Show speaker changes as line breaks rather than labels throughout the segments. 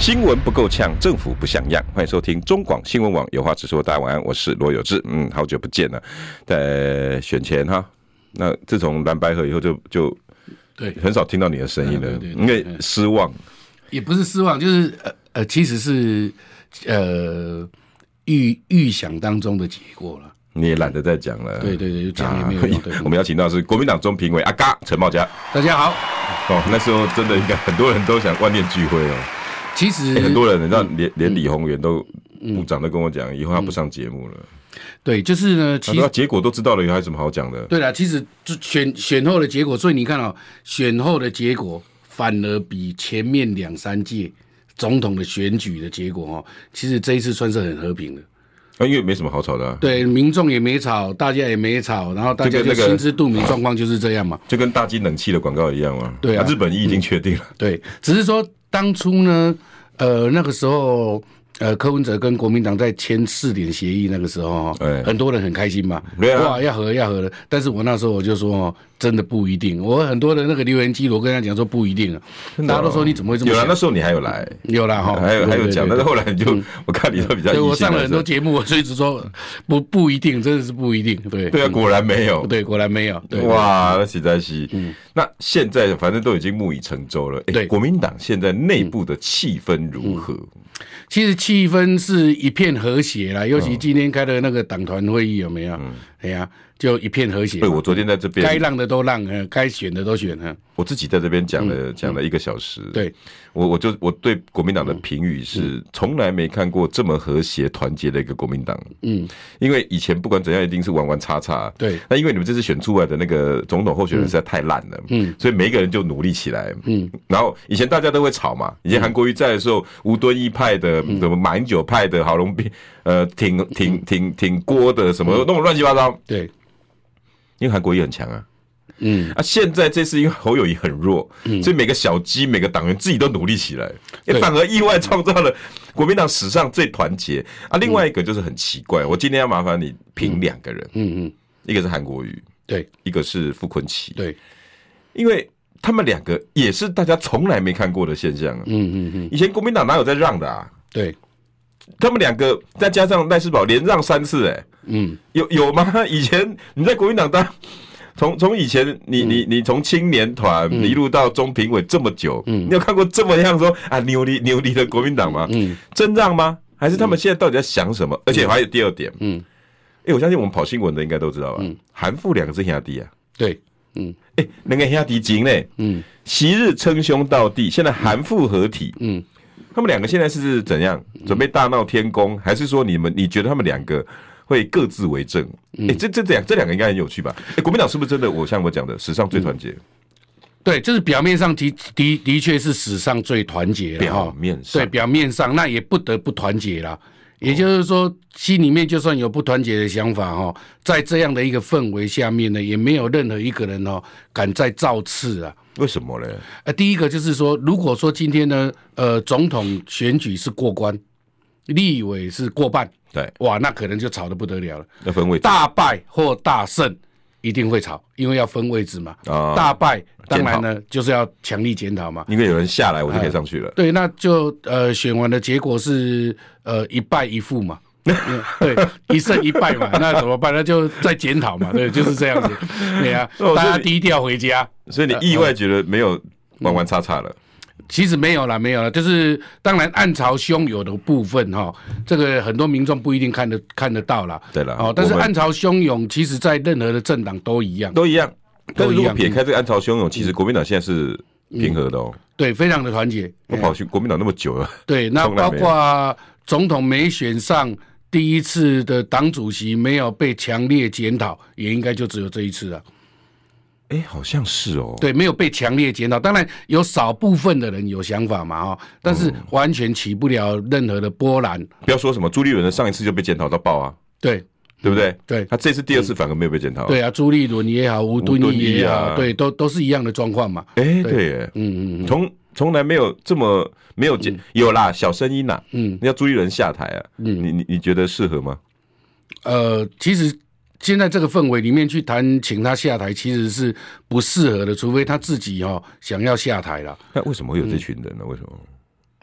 新闻不够呛，政府不像样。欢迎收听中广新闻网有话直说。大家晚安，我是罗有志。嗯，好久不见了，在选前哈。那自从蓝白河以后就，就就对很少听到你的声音了，因为失望。
也不是失望，就是呃呃，其实是呃预预想当中的结果了。
你也懒得再讲了。
对对对，讲也没有用。
我们邀请到是国民党中评委阿嘎陈茂佳。
大家好。
哦，那时候真的应该很多人都想万念俱灰哦。
其实、
欸、很多人，你知道，连连李宏源都部长都跟我讲，以后他不上节目了。
对，就是呢，其实
结果都知道了，以后还有什么好讲的？
对了，其实就选选后的结果，所以你看哦，选后的结果反而比前面两三届总统的选举的结果哦，其实这一次算是很和平的。
啊，因为没什么好吵的、啊。
对，民众也没吵，大家也没吵，然后大家就心知肚明，状况就是这样嘛。
就跟大金冷气的广告一样嘛。
对啊，
日本已经确定了、嗯。对，
只是说。当初呢，呃，那个时候，呃，柯文哲跟国民党在签四点协议，那个时候，欸、很多人很开心嘛，哇，要和要和的。但是我那时候我就说，真的不一定。我很多的那个留言记录，我跟他讲说不一定啊。大家都说你怎么会这么想？
有啊，那时候你还有来，
有啦哈，
还有还有讲，但是后来你就，我看你都比较。
对，我上了很多节目，我所以只说不不一定，真的是不一定。对
对啊，果然没有，
对，果然没有。对
哇，那实在是。嗯。那现在反正都已经木已成舟了。对，国民党现在内部的气氛如何？
其实气氛是一片和谐啦，尤其今天开的那个党团会议有没有？哎呀。就一片和谐。对，
我昨天在这边，
该让的都让，呃，该选的都选，了。
我自己在这边讲了讲了一个小时。对，我我就我对国民党的评语是，从来没看过这么和谐团结的一个国民党。嗯，因为以前不管怎样，一定是玩玩叉叉。对，那因为你们这次选出来的那个总统候选人实在太烂了。嗯，所以每一个人就努力起来。嗯，然后以前大家都会吵嘛，以前韩国瑜在的时候，吴敦义派的，什么马英九派的，郝龙斌，呃，挺挺挺挺锅的，什么弄得乱七八糟。对。因为韩国瑜很强啊，嗯。啊，现在这次因为侯友谊很弱，嗯，所以每个小鸡、每个党员自己都努力起来，也反而意外创造了国民党史上最团结。啊。另外一个就是很奇怪，我今天要麻烦你评两个人，嗯嗯，一个是韩国瑜，对，一个是傅昆萁，对，因为他们两个也是大家从来没看过的现象啊，嗯嗯嗯，以前国民党哪有在让的啊？对，他们两个再加上赖世宝连让三次，哎。嗯，有有吗？以前你在国民党当，从从以前你你你从青年团一路到中评委这么久，嗯，你有看过这么样说啊牛力牛力的国民党吗？嗯，真让吗？还是他们现在到底在想什么？而且还有第二点，嗯，哎，我相信我们跑新闻的应该都知道吧？韩复两个是兄弟啊，对，嗯，哎，那个兄弟情嘞，嗯，昔日称兄道弟，现在韩复合体，嗯，他们两个现在是怎样？准备大闹天宫，还是说你们你觉得他们两个？会各自为政，哎、欸，这这这两这两个应该很有趣吧？哎、欸，国民党是不是真的？我像我讲的，史上最团结、嗯？
对，就是表面上的的的确是史上最团结了。
表面上，
对，表面上那也不得不团结了。也就是说，心里面就算有不团结的想法哦，在这样的一个氛围下面呢，也没有任何一个人哦敢再造次啊。
为什么呢？
呃，第一个就是说，如果说今天呢，呃，总统选举是过关，立委是过半。对，哇，那可能就吵得不得了了。
要分位置，
大败或大胜一定会吵，因为要分位置嘛。啊，大败当然呢就是要强力检讨嘛。
因为有人下来，我就可以上去了。
对，那就呃选完的结果是呃一败一负嘛。对，一胜一败嘛，那怎么办？那就再检讨嘛。对，就是这样子。对啊，大家低调回家。
所以你意外觉得没有弯弯叉叉了。
其实没有了，没有了，就是当然暗潮汹涌的部分哈，这个很多民众不一定看得看得到啦。对了，哦，但是暗潮汹涌，其实在任何的政党都一样，
都一样。但是如果撇开这个暗潮汹涌，其实国民党现在是平和的哦。
对，非常的团结。
我跑去国民党那么久了。
对，那包括总统没选上，第一次的党主席没有被强烈检讨，也应该就只有这一次了。
哎、欸，好像是哦。
对，没有被强烈检讨。当然有少部分的人有想法嘛，哈，但是完全起不了任何的波澜。
不要说什么朱立伦的上一次就被检讨到爆啊。
对，
对不对？
对，
他这次第二次反而没有被检讨。
对啊，朱立伦也好，吴敦义也好，对，都都是一样的状况嘛。
哎，对，嗯嗯嗯，从从来没有这么没有检，有啦，小声音呐，嗯，你要朱立伦下台啊，嗯，你你你觉得适合吗？
呃，其实现在这个氛围里面去谈请他下台，其实是不适合的，除非他自己哈想要下台了。
那为什么会有这群人呢？为什么？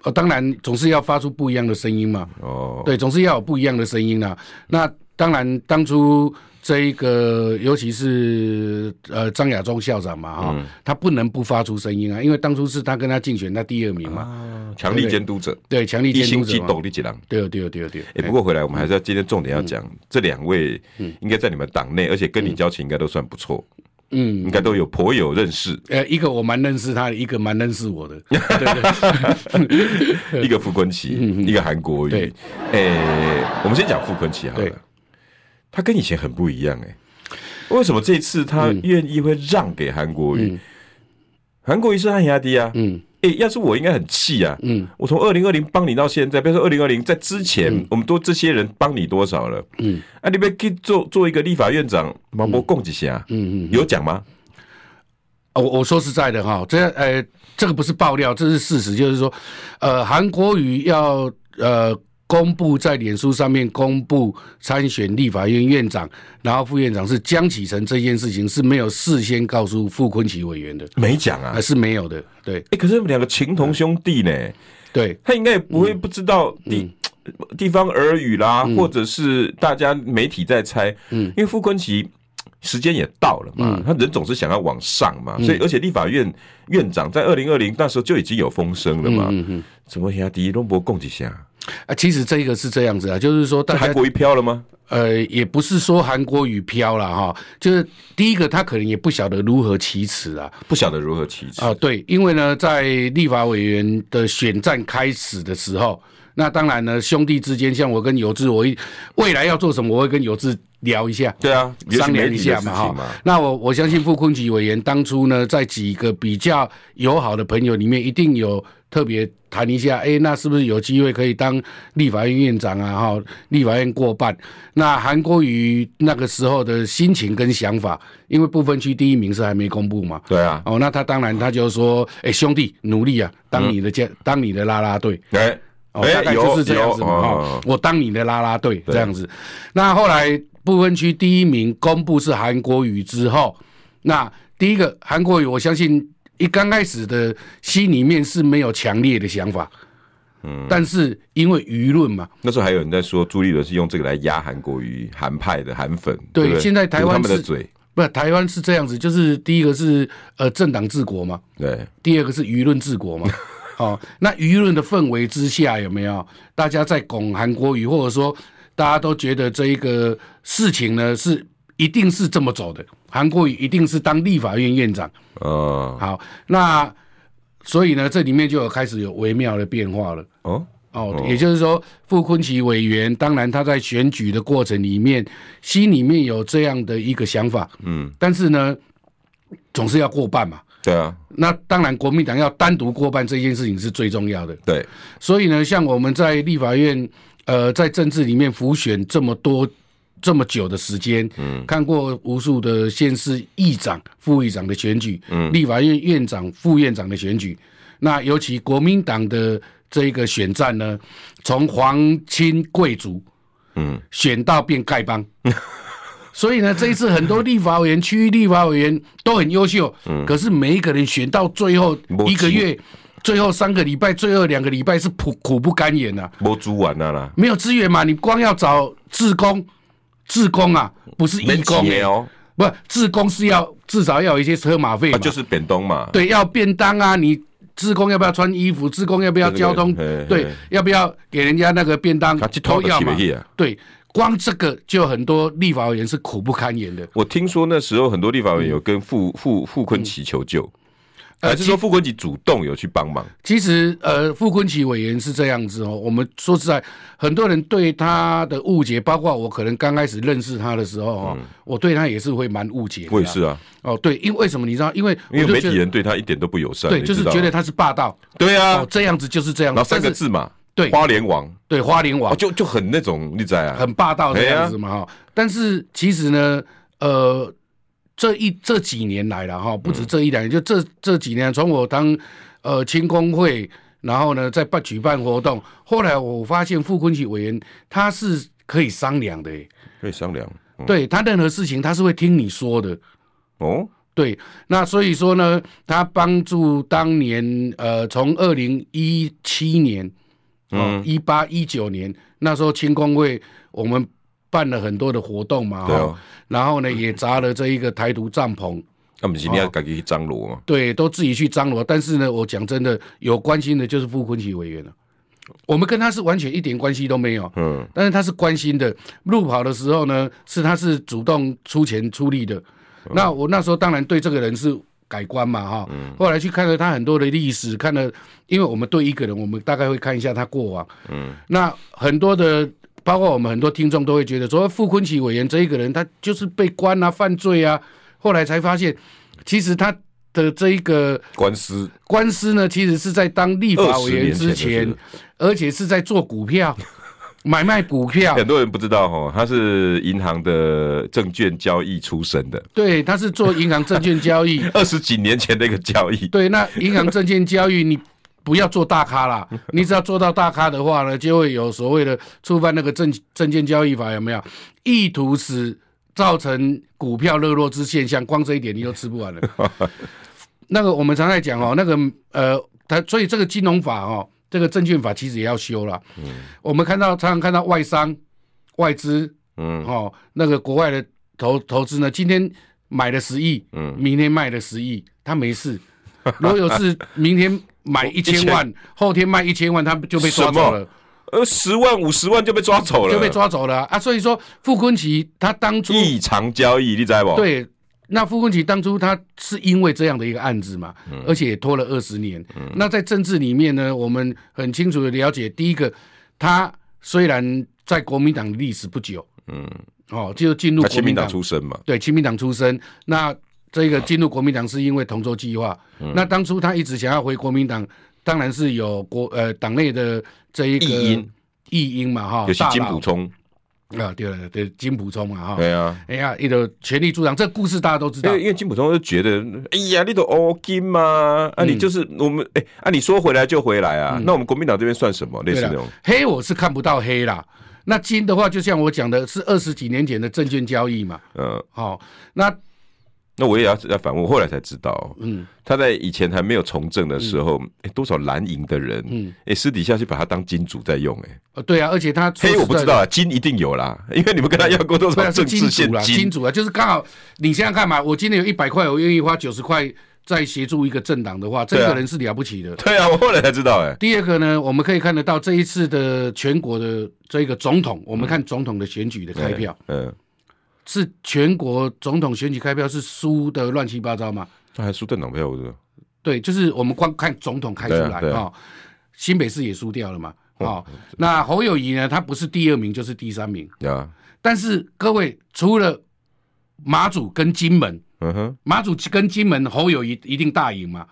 哦，当然总是要发出不一样的声音嘛。哦，对，总是要有不一样的声音啊。那当然，当初这一个，尤其是呃张亚中校长嘛，哈、嗯，他不能不发出声音啊，因为当初是他跟他竞选他第二名嘛，
强、啊、力监督者，
对，强力监督者，
一心动力几郎，
对对对对。
哎，不过回来我们还是要今天重点要讲、嗯、这两位，应该在你们党内，而且跟你交情应该都算不错。嗯，应该都有颇有认识。
呃，一个我蛮认识他的，一个蛮认识我的。对
对，一个傅坤奇，一个韩国瑜。对，哎，我们先讲傅坤奇好了。他跟以前很不一样哎，为什么这次他愿意会让给韩国瑜？韩国瑜是汉压低啊。嗯。哎，要是我应该很气啊！嗯，我从二零二零帮你到现在，比如说二零二零在之前，嗯、我们都这些人帮你多少了？嗯，啊，你别去做做一个立法院长，毛博共几下？嗯嗯，有讲吗？
我我说实在的哈，这呃，这个不是爆料，这是事实，就是说，呃，韩国瑜要呃。公布在脸书上面公布参选立法院院长，然后副院长是江启臣这件事情是没有事先告诉傅昆萁委员的，
没讲啊，
是没有的。对，
哎，可是两个情同兄弟呢，
对，
他应该也不会不知道地地方耳语啦，或者是大家媒体在猜，嗯，因为傅昆萁时间也到了嘛，他人总是想要往上嘛，所以而且立法院院长在二零二零那时候就已经有风声了嘛，怎么下第一龙博共几下？
啊，其实这个是这样子啊，就是说，
韩国瑜飘了吗？
呃，也不是说韩国瑜飘了哈，就是第一个他可能也不晓得如何启齿啊，
不晓得如何启齿
啊。对，因为呢，在立法委员的选战开始的时候，那当然呢，兄弟之间，像我跟友志，我一未来要做什么，我会跟友志聊一下，
对啊，
商量一下嘛哈。那我我相信傅昆萁委员当初呢，在几个比较友好的朋友里面，一定有。特别谈一下，哎、欸，那是不是有机会可以当立法院院长啊？哈，立法院过半。那韩国瑜那个时候的心情跟想法，因为不分区第一名是还没公布嘛。
对啊。
哦，那他当然他就说，哎、欸，兄弟，努力啊，当你的家，嗯、当你的啦啦队。哎、欸，哦，大概就是这样子嘛。哈、哦，我当你的啦啦队这样子。那后来不分区第一名公布是韩国瑜之后，那第一个韩国瑜，我相信。一刚开始的心里面是没有强烈的想法，嗯，但是因为舆论嘛，
那时候还有人在说朱立伦是用这个来压韩国瑜韩派的韩粉，
对，现在台湾是他
们的嘴，
不，台湾是这样子，就是第一个是呃政党治国嘛，
对，
第二个是舆论治国嘛，哦，那舆论的氛围之下有没有大家在拱韩国瑜，或者说大家都觉得这一个事情呢是一定是这么走的？韩国瑜一定是当立法院院长哦。好，那所以呢，这里面就有开始有微妙的变化了。哦哦，也就是说，傅昆奇委员当然他在选举的过程里面，心里面有这样的一个想法。嗯，但是呢，总是要过半嘛。
对啊。
那当然，国民党要单独过半这件事情是最重要的。
对。
所以呢，像我们在立法院，呃，在政治里面辅选这么多。这么久的时间，嗯，看过无数的县市议长、副议长的选举，嗯，立法院院长、副院长的选举，那尤其国民党的这一个选战呢，从皇亲贵族，嗯，选到变丐帮，嗯、所以呢，这一次很多立法委员、区域立法委员都很优秀，嗯，可是每一个人选到最后一个月、最后三个礼拜、最后两个礼拜是苦苦不堪言呐、啊，
没资源啦，
没有资源嘛，你光要找志工。志工啊，不是义工哦，不是志工是要至少要有一些车马费嘛，
就是便当嘛，
对，要便当啊，你志工要不要穿衣服？志工要不要交通？对，要不要给人家那个便当？都要嘛，对，光这个就很多立法委员是苦不堪言的。
我听说那时候很多立法委员有跟傅傅傅昆奇求救。还是说傅昆奇主动有去帮忙？
其实，呃，傅昆奇委员是这样子哦。我们说实在，很多人对他的误解，包括我可能刚开始认识他的时候哈，我对他也是会蛮误解的。
我也是啊。
哦，对，因为为什么你知道？因为
因为媒体人对他一点都不友善。
对，就是觉得他是霸道。
对啊，
这样子就是这样。
然后三个字嘛，
对，
花莲王，
对，花莲王，
就就很那种，你知道啊，
很霸道的样子嘛哈。但是其实呢，呃，这一这几年来了哈，不止这一两年，就这这几年，从我当呃青工会，然后呢，再办举办活动，后来我发现傅昆萁委员他是可以商量的，
可以商量，
对他任何事情他是会听你说的，哦。对，那所以说呢，他帮助当年呃，从二零一七年，嗯，一八一九年那时候青工会我们办了很多的活动嘛，哈、哦，然后呢也砸了这一个台独帐篷，
那么今天要赶紧去张罗嘛，
对，都自己去张罗，但是呢，我讲真的，有关心的就是傅昆萁委员了，我们跟他是完全一点关系都没有，嗯，但是他是关心的，路跑的时候呢，是他是主动出钱出力的。那我那时候当然对这个人是改观嘛哈，后来去看了他很多的历史，看了，因为我们对一个人，我们大概会看一下他过往，嗯，那很多的，包括我们很多听众都会觉得说，傅昆萁委员这一个人，他就是被关啊，犯罪啊，后来才发现，其实他的这一个
官司，
官司呢，其实是在当立法委员之前，而且是在做股票。买卖股票，
很多人不知道哦，他是银行的证券交易出身的。
对，他是做银行证券交易，
二十几年前的一个交易。
对，那银行证券交易，你不要做大咖啦，你只要做到大咖的话呢，就会有所谓的触犯那个证证券交易法，有没有？意图使造成股票热落之现象，光这一点你都吃不完了。那个我们常在讲哦，那个呃，他所以这个金融法哦。这个证券法其实也要修了。嗯，我们看到常常看到外商、外资，嗯，哦，那个国外的投投资呢，今天买了十亿，嗯，明天卖了十亿，他没事。如果有事明天买一千万，后天卖一千万，他就被抓走了。
呃，十万、五十万就被抓走了，
就被抓走了啊！所以说，傅昆萁他当初
异常交易，你知道不？
对。那傅昆萁当初他是因为这样的一个案子嘛，嗯、而且也拖了二十年。嗯、那在政治里面呢，我们很清楚的了解，第一个，他虽然在国民党历史不久，嗯，哦，就进入国
民党出身嘛，
对，亲民党出身。那这个进入国民党是因为同舟计划。嗯、那当初他一直想要回国民党，当然是有国呃党内的这一个异因，异因嘛，哈，
就是金溥聪。
啊，对了，对金普聪嘛，哈，
对啊，
哎呀，一个全力助长，这个故事大家都知道。
因为因为金普聪就觉得，哎呀，你都欧金嘛，啊，你就是我们，哎，啊，你说回来就回来啊，那我们国民党这边算什么？类似那种
黑，我是看不到黑啦。那金的话，就像我讲的，是二十几年前的证券交易嘛。嗯，好，那。
那我也要要反问，我后来才知道，嗯，他在以前还没有从政的时候，哎，多少蓝营的人，嗯，哎，私底下去把他当金主在用，哎，
呃，对啊，而且他
黑我不知道啊，金一定有啦，因为你们跟他要过多少政治现金，
金主啊，就是刚好你想想看嘛，我今天有一百块，我愿意花九十块再协助一个政党的话，这个人是了不起的。
对啊，我后来才知道，哎，
第二个呢，我们可以看得到这一次的全国的这个总统，我们看总统的选举的开票，嗯。是全国总统选举开票是输的乱七八糟吗？
他还输政党票是？
对，就是我们光看总统开出来啊、哦，新北市也输掉了嘛。哦，那侯友谊呢？他不是第二名就是第三名。啊，但是各位除了马祖跟金门，嗯哼，马祖跟金门侯友谊一定大赢嘛。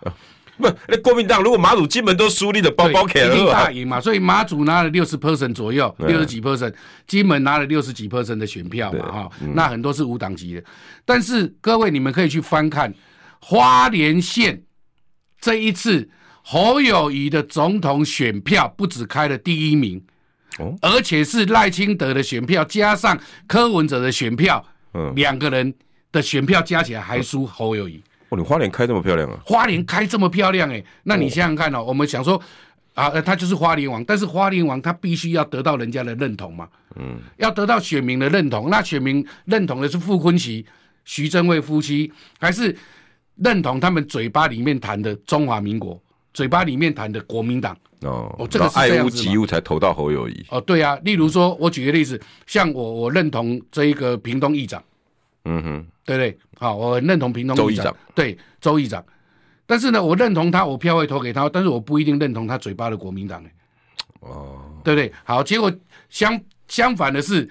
啊
不，那国民党如果马祖金门都输，你的包包给了，
一定大赢嘛。所以马祖拿了六十 percent 左右，六十几 percent，金门拿了六十几 percent 的选票嘛，哈，嗯、那很多是无党籍的。但是各位，你们可以去翻看花莲县这一次侯友谊的总统选票，不止开了第一名，哦，而且是赖清德的选票加上柯文哲的选票，嗯，两个人的选票加起来还输侯友宜。
哦，你花莲开这么漂亮啊！
花莲开这么漂亮哎、欸，那你想想看哦，我们想说啊，他就是花莲王，但是花莲王他必须要得到人家的认同嘛，嗯，要得到选民的认同，那选民认同的是傅昆萁、徐榛蔚夫妻，还是认同他们嘴巴里面谈的中华民国，嘴巴里面谈的国民党？哦，哦，这个
爱屋及乌才投到侯友谊。
哦，对啊，例如说，我举个例子，像我，我认同这一个屏东议长。嗯哼，对不对，好，我很认同平东议长，议长。对周议长，但是呢，我认同他，我票会投给他，但是我不一定认同他嘴巴的国民党，哦，对不对？好，结果相相反的是，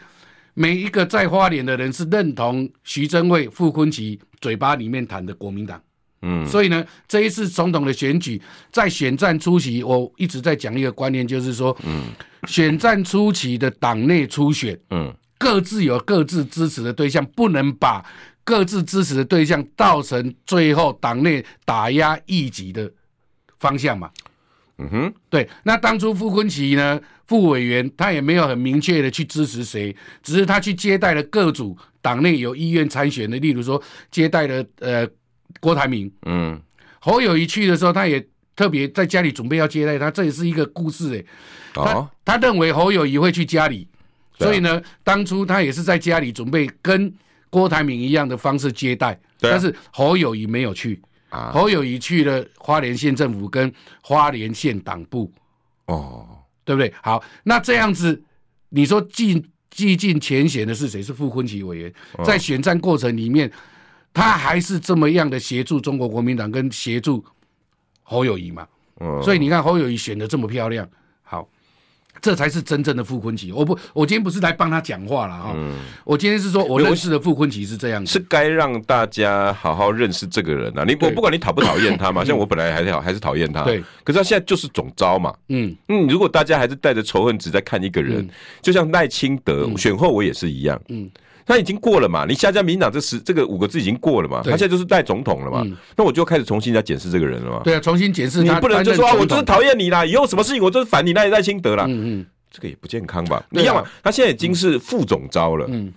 每一个在花莲的人是认同徐榛蔚、傅昆萁嘴巴里面谈的国民党，嗯，所以呢，这一次总统的选举，在选战初期，我一直在讲一个观念，就是说，嗯，选战初期的党内初选，嗯，各自有各自支持的对象，不能把各自支持的对象造成最后党内打压异己的方向嘛。嗯哼，对。那当初傅昆萁呢，副委员他也没有很明确的去支持谁，只是他去接待了各组党内有意愿参选的，例如说接待了呃。郭台铭，嗯，侯友谊去的时候，他也特别在家里准备要接待他，这也是一个故事哎、欸。哦，他他认为侯友谊会去家里，所以呢，当初他也是在家里准备跟郭台铭一样的方式接待，但是侯友谊没有去。啊，侯友谊去了花莲县政府跟花莲县党部。哦，对不对？好，那这样子，你说进。激进前嫌的是谁？是傅昆萁委员，在选战过程里面。他还是这么样的协助中国国民党跟协助侯友谊嘛，嗯，所以你看侯友谊选的这么漂亮，好，这才是真正的傅崐萁。我不，我今天不是来帮他讲话了哈，嗯，我今天是说我认识的傅崐萁是这样子，
是该让大家好好认识这个人啊。你我不管你讨不讨厌他嘛，像我本来还是还是讨厌他，对，可是他现在就是总招嘛，嗯。嗯，如果大家还是带着仇恨值在看一个人，就像赖清德选后我也是一样，嗯。他已经过了嘛？你下架民进党这十这个五个字已经过了嘛？他现在就是代总统了嘛？嗯、那我就开始重新再检视这个人了嘛？
对啊，重新检视。
你不能就说啊，我就是讨厌你啦，以后什么事情我就是反你赖赖清德啦。嗯嗯，这个也不健康吧？你要嘛，他现在已经是副总招了。嗯，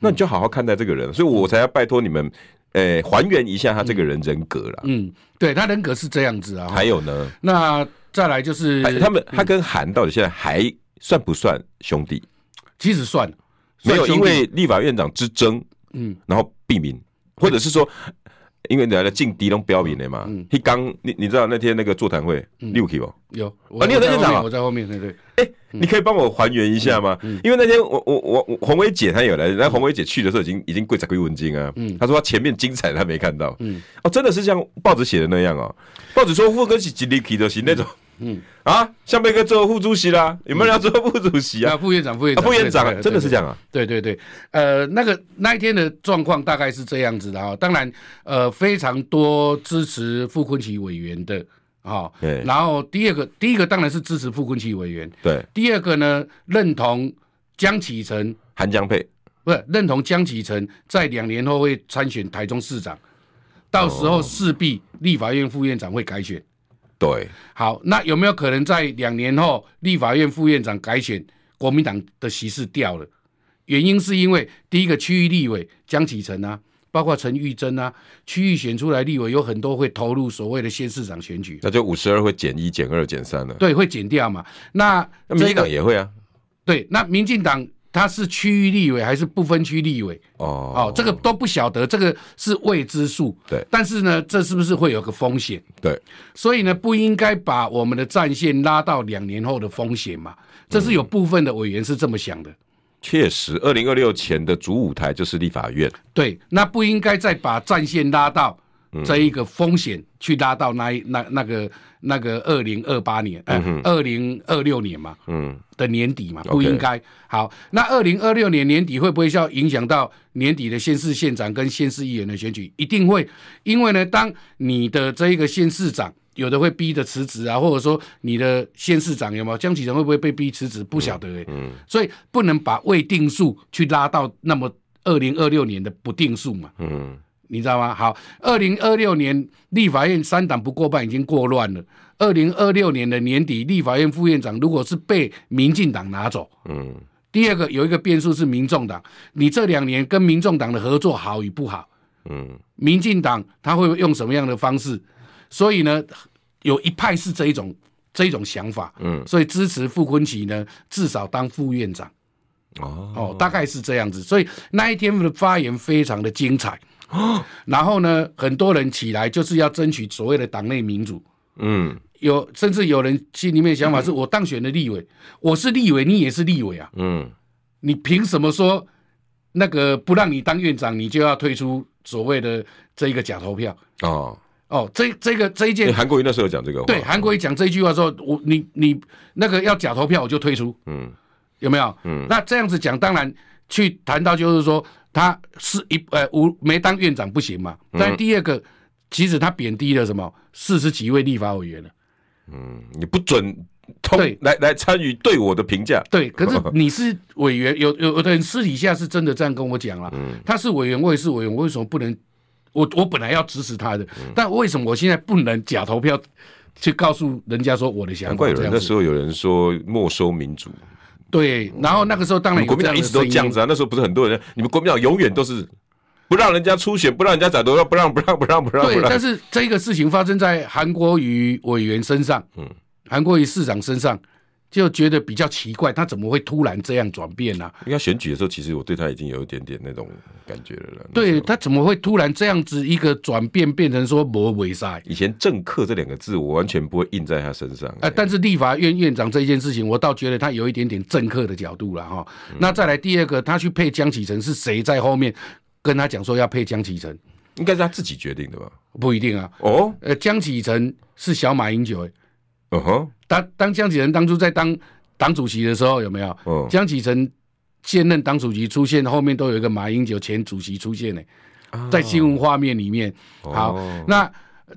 那你就好好看待这个人，所以我才要拜托你们，诶，还原一下他这个人人格了。嗯，
对他人格是这样子啊。
还有呢？
那再来就是
他们，他跟韩到底现在还算不算兄弟？
其实算。
没有，因为立法院长之争，嗯，然后避名，或者是说，因为来了劲敌拢标明的嘛，嗯，他刚你你知道那天那个座谈会，你有去吗？
有。
啊，你有在现场？
我在后面，对对。
哎，你可以帮我还原一下吗？因为那天我我我红薇姐她有来，然后洪薇姐去的时候已经已经跪在归文经啊，嗯，她说她前面精彩她没看到，嗯，哦，真的是像报纸写的那样哦，报纸说副哥是吉利皮的型那种。嗯啊，向贝哥做副主席啦，有没有人要做副主席啊？
副院长，副院长，
副院长，真的是这样啊？
对对对，呃，那个那一天的状况大概是这样子的啊。当然，呃，非常多支持傅昆萁委员的啊。对。然后第二个，第一个当然是支持傅昆萁委员。对。第二个呢，认同江启臣、
韩江佩，
不是认同江启臣在两年后会参选台中市长，到时候势必立法院副院长会改选。
对，
好，那有没有可能在两年后立法院副院长改选，国民党的席次掉了？原因是因为第一个区域立委江启臣啊，包括陈玉珍啊，区域选出来立委有很多会投入所谓的县市长选举，
那就五十二会减一、减二、减三了。
对，会减掉嘛？那
那民进党也会啊？
对，那民进党。他是区域立委还是不分区立委？哦哦，这个都不晓得，这个是未知数。对，但是呢，这是不是会有个风险？对，所以呢，不应该把我们的战线拉到两年后的风险嘛？这是有部分的委员是这么想的。
确实，二零二六前的主舞台就是立法院。
对，那不应该再把战线拉到这一个风险去拉到那一那那个。那个二零二八年，呃，二零二六年嘛，嗯，的年底嘛，不应该。好，那二零二六年年底会不会要影响到年底的县市县长跟县市议员的选举？一定会，因为呢，当你的这一个县市长有的会逼着辞职啊，或者说你的县市长有没有江启臣会不会被逼辞职？不晓得哎，嗯，所以不能把未定数去拉到那么二零二六年的不定数嘛，嗯。你知道吗？好，二零二六年立法院三党不过半已经过乱了。二零二六年的年底，立法院副院长如果是被民进党拿走，嗯，第二个有一个变数是民众党，你这两年跟民众党的合作好与不好，嗯，民进党他会用什么样的方式？所以呢，有一派是这一种这一种想法，嗯，所以支持傅昆萁呢，至少当副院长，哦哦，大概是这样子。所以那一天的发言非常的精彩。然后呢，很多人起来就是要争取所谓的党内民主。嗯，有甚至有人心里面的想法是：我当选的立委，我是立委，你也是立委啊。嗯，你凭什么说那个不让你当院长，你就要退出所谓的这一个假投票？哦哦，这这个这一件，
韩国瑜那时候讲这个话，
对，韩国瑜讲这一句话说，我你你那个要假投票，我就退出。嗯，有没有？嗯，那这样子讲，当然去谈到就是说。他是一呃无没当院长不行嘛？但第二个，其实他贬低了什么四十几位立法委员了。
嗯，你不准通对来来参与对我的评价。
对，可是你是委员，有有有的人私底下是真的这样跟我讲了。嗯，他是委员，我也是委员，我为什么不能？我我本来要支持他的，嗯、但为什么我现在不能假投票去告诉人家说我的想法？难
怪有人那时候有人说没收民主。
对，然后那个时候当然
国民党一直都这样子啊。那时候不是很多人，你们国民党永远都是不让人家出选，不让人家找投票，不让不让不让不让。
对，但是这个事情发生在韩国瑜委员身上，嗯，韩国瑜市长身上。就觉得比较奇怪，他怎么会突然这样转变呢？
因为选举的时候，其实我对他已经有一点点那种感觉了。
对，他怎么会突然这样子一个转变，变成说魔为啥？
以前政客这两个字，我完全不会印在他身上。
但是立法院院长这件事情，我倒觉得他有一点点政客的角度了哈。嗯、那再来第二个，他去配江启臣，是谁在后面跟他讲说要配江启臣？
应该是他自己决定的吧？
不一定啊。
哦，
呃，江启臣是小马英九。
嗯哼。
当当江启臣当初在当党主席的时候，有没有？哦、江启臣现任党主席出现，后面都有一个马英九前主席出现呢，哦、在新闻画面里面。好，哦、那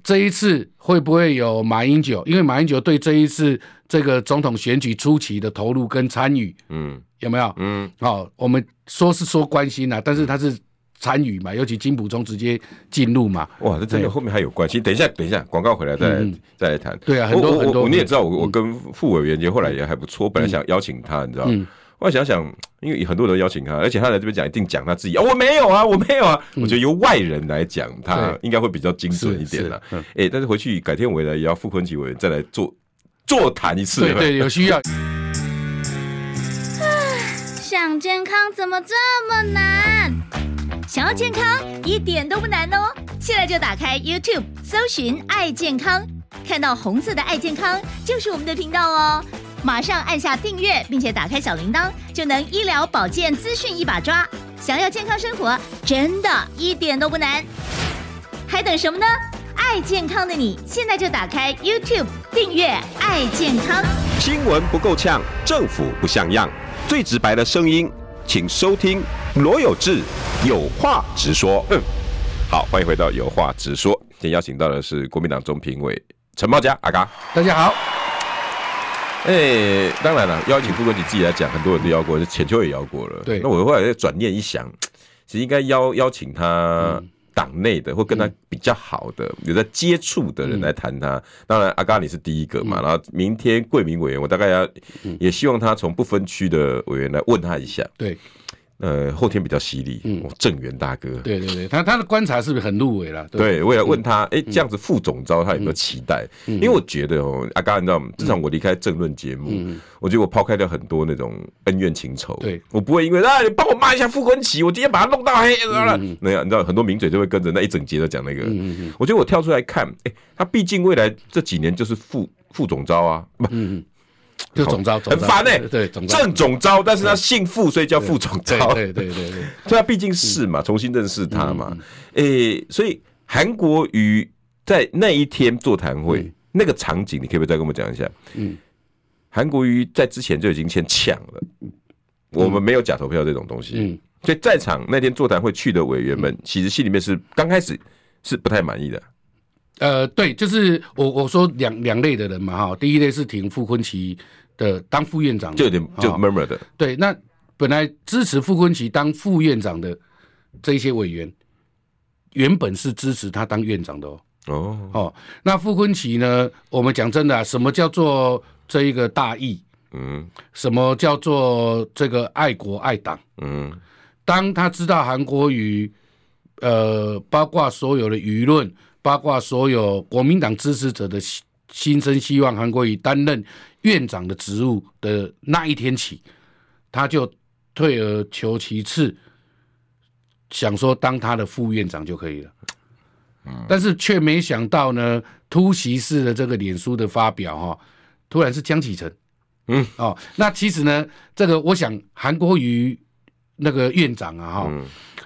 这一次会不会有马英九？因为马英九对这一次这个总统选举初期的投入跟参与，嗯，有没有？嗯，好，我们说是说关心啊，但是他是。参与嘛，尤其金溥聪直接进入嘛，
哇，这真的后面还有关系。等一下，等一下，广告回来再再来谈。
对啊，很多很多，
你也知道，我我跟副委员也后来也还不错。我本来想邀请他，你知道，嗯、我想想，因为很多人都邀请他，而且他来这边讲一定讲他自己。哦，我没有啊，我没有啊。嗯、我觉得由外人来讲，他应该会比较精准一点了。哎、嗯欸，但是回去改天我来也要傅崐萁委员再来做座谈一次。
对对，有需要。
想健康怎么这么难？想要健康一点都不难哦！现在就打开 YouTube，搜寻“爱健康”，看到红色的“爱健康”就是我们的频道哦。马上按下订阅，并且打开小铃铛，就能医疗保健资讯一把抓。想要健康生活，真的一点都不难，还等什么呢？爱健康的你，现在就打开 YouTube 订阅“爱健康”。
新闻不够呛，政府不像样，最直白的声音。请收听罗有志有话直说。嗯，好，欢迎回到有话直说。今天邀请到的是国民党中评委陈茂佳阿嘎，
大家好。
哎、欸，当然了，邀请不过你自己来讲，很多人都邀过，浅秋也邀过了。对，那我后来转念一想，其实应该邀邀请他党内的或跟他比较好的、嗯、有在接触的人来谈他。嗯、当然，阿嘎你是第一个嘛，嗯、然后明天贵民委员，我大概要也希望他从不分区的委员来问他一下。
对。
呃，后天比较犀利，嗯，郑源大哥，
对对对，他他的观察是不是很入围了？
对，我也问他，哎，这样子副总招他有没有期待？因为我觉得哦，阿刚，你知道吗？自从我离开政论节目，我觉得我抛开掉很多那种恩怨情仇，对，我不会因为啊，你帮我骂一下傅崐萁，我今天把他弄到黑了，那样你知道很多名嘴就会跟着那一整节的讲那个，我觉得我跳出来看，哎，他毕竟未来这几年就是副副总招啊，不。
就总招，
很烦哎，
对，
正总招，但是他姓傅，所以叫傅总招，
对对对对，
所以他毕竟是嘛，重新认识他嘛，诶，所以韩国瑜在那一天座谈会那个场景，你可不可以再跟我们讲一下？嗯，韩国瑜在之前就已经先抢了，我们没有假投票这种东西，嗯，所以在场那天座谈会去的委员们，其实心里面是刚开始是不太满意的。
呃，对，就是我我说两两类的人嘛，哈，第一类是挺傅崐萁的当副院长，
就有点就 murmur 的，
对，那本来支持傅昆萁当副院长的这些委员，原本是支持他当院长的哦，哦，哦，那傅昆萁呢，我们讲真的啊，什么叫做这一个大义？嗯，什么叫做这个爱国爱党？嗯，当他知道韩国瑜，呃，包括所有的舆论。包括所有国民党支持者的心生，希望韩国瑜担任院长的职务的那一天起，他就退而求其次，想说当他的副院长就可以了。但是却没想到呢，突袭式的这个脸书的发表哈，突然是江启臣。嗯，哦，那其实呢，这个我想韩国瑜那个院长啊，哈，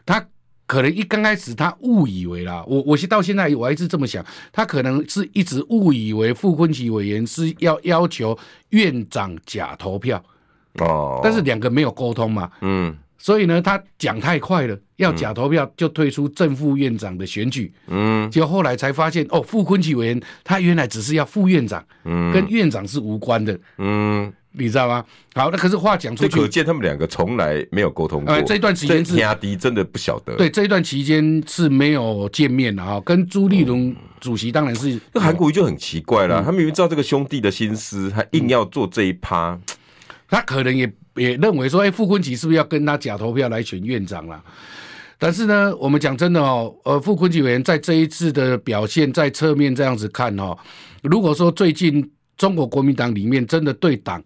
他。可能一刚开始他误以为啦，我我到现在我还是这么想，他可能是一直误以为傅昆萁委员是要要求院长假投票哦，但是两个没有沟通嘛，嗯，所以呢，他讲太快了，要假投票就退出正副院长的选举。嗯，结果后来才发现，哦，傅昆萁委员他原来只是要副院长，嗯，跟院长是无关的。嗯，你知道吗？好，那可是话讲出去，
可见他们两个从来没有沟通过。
呃，这段期间是
压低，真的不晓得。
对，这一段期间是没有见面的哈。跟朱立伦主席当然是，
那韩国瑜就很奇怪了，他明明知道这个兄弟的心思，他硬要做这一趴，
他可能也。也认为说，哎，傅昆萁是不是要跟他假投票来选院长了？但是呢，我们讲真的哦，呃，傅昆萁委员在这一次的表现，在侧面这样子看哦，如果说最近中国国民党里面真的对党，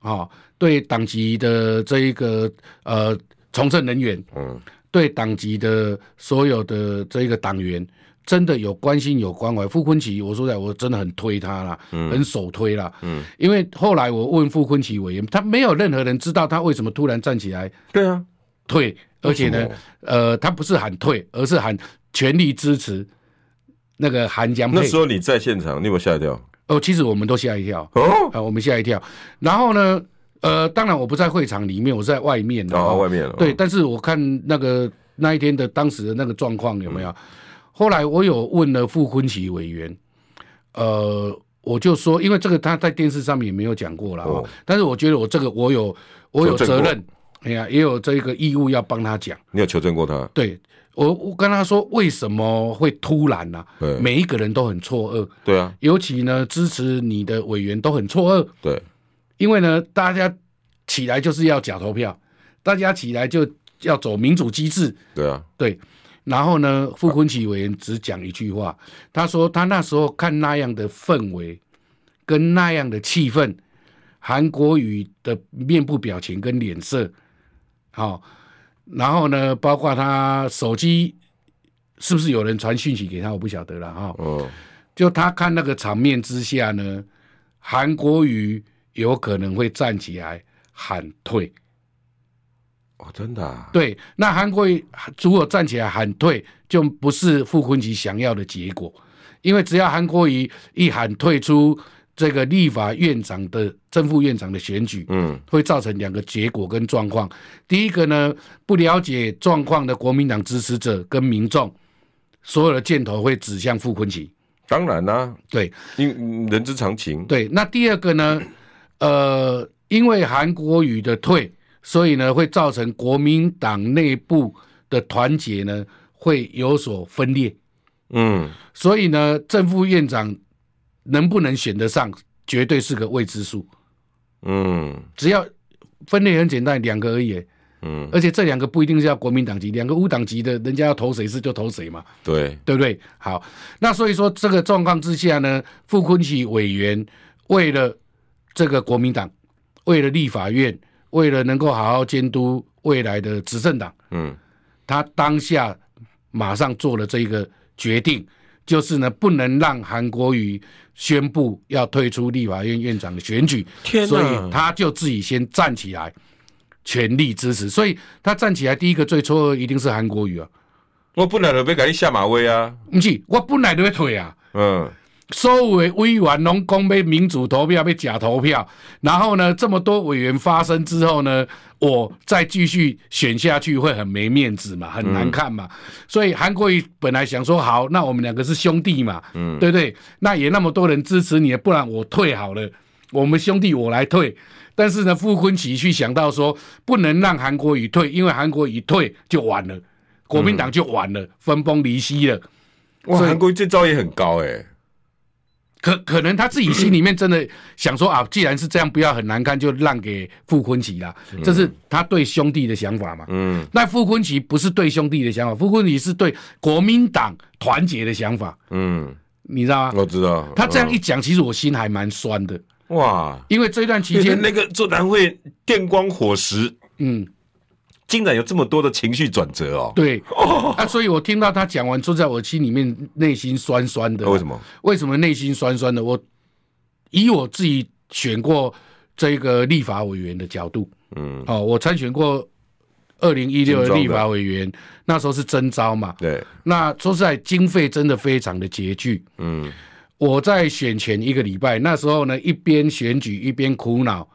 啊，对党籍的这一个呃从政人员，嗯，对党籍的所有的这一个党员。真的有关心有关怀，傅昆萁，我说实在，我真的很推他啦，嗯、很首推啦。嗯，因为后来我问傅昆萁委员，他没有任何人知道他为什么突然站起来。
对啊，
退，而且呢，呃，他不是喊退，而是喊全力支持那个韩江。
那时候你在现场，你有没有吓一跳？
哦，其实我们都吓一跳。哦，啊、呃，我们吓一跳。然后呢，呃，当然我不在会场里面，我是在外面。
哦，外面。
对，但是我看那个那一天的当时的那个状况有没有？嗯后来我有问了傅昆萁委员，呃，我就说，因为这个他在电视上面也没有讲过了，哦，但是我觉得我这个我有我有责任，哎呀，也有这个义务要帮他讲。
你有求证过他？
对，我我跟他说为什么会突然呢？啊？对，每一个人都很错愕。
对啊，
尤其呢支持你的委员都很错愕。
对，
因为呢大家起来就是要假投票，大家起来就要走民主机制。
对啊，
对。然后呢，傅昆萁委员只讲一句话，他说他那时候看那样的氛围，跟那样的气氛，韩国瑜的面部表情跟脸色，好、哦，然后呢，包括他手机是不是有人传讯息给他，我不晓得了哈。哦，就他看那个场面之下呢，韩国瑜有可能会站起来喊退。
哦，真的啊？
对，那韩国瑜如果站起来喊退，就不是傅昆萁想要的结果，因为只要韩国瑜一喊退出这个立法院长的正副院长的选举，嗯，会造成两个结果跟状况。第一个呢，不了解状况的国民党支持者跟民众，所有的箭头会指向傅昆萁。
当然啦、啊，
对，
因人之常情。
对，那第二个呢，呃，因为韩国瑜的退。所以呢，会造成国民党内部的团结呢，会有所分裂。嗯，所以呢，正副院长能不能选得上，绝对是个未知数。嗯，只要分类很简单，两个而已。嗯，而且这两个不一定是要国民党籍，两个无党籍的，人家要投谁是就投谁嘛。
对，
对不对？好，那所以说这个状况之下呢，傅昆萁委员为了这个国民党，为了立法院。为了能够好好监督未来的执政党，嗯，他当下马上做了这个决定，就是呢，不能让韩国瑜宣布要退出立法院院长的选举，天，所以他就自己先站起来，全力支持。所以他站起来，第一个最错愕一定是韩国瑜啊！
我本来就要给你下马威啊，
不是，我本来就要退啊，嗯。所有的委员拢讲要民主投票，要假投票，然后呢，这么多委员发声之后呢，我再继续选下去会很没面子嘛，很难看嘛。嗯、所以韩国瑜本来想说，好，那我们两个是兄弟嘛，嗯，对不对？那也那么多人支持你，不然我退好了，我们兄弟我来退。但是呢，傅昆萁去想到说，不能让韩国瑜退，因为韩国瑜退就完了，国民党就完了，嗯、分崩离析了。
哇，韩国瑜这招也很高哎、欸。
可可能他自己心里面真的想说啊，既然是这样，不要很难看，就让给傅昆萁啦。这是他对兄弟的想法嘛。嗯。那傅昆萁不是对兄弟的想法，傅昆萁是对国民党团结的想法。嗯。你知道吗？
我知道。
他这样一讲，其实我心还蛮酸的。
哇！
因为这段期间，
那个座谈会电光火石。嗯。竟然有这么多的情绪转折哦！
对，哦、啊，所以我听到他讲完，就在我心里面内心酸酸的。
为什么？
为什么内心酸酸的？我以我自己选过这个立法委员的角度，嗯，哦，我参选过二零一六的立法委员，那时候是征招嘛，
对。
那说实在，经费真的非常的拮据，嗯。我在选前一个礼拜，那时候呢，一边选举一边苦恼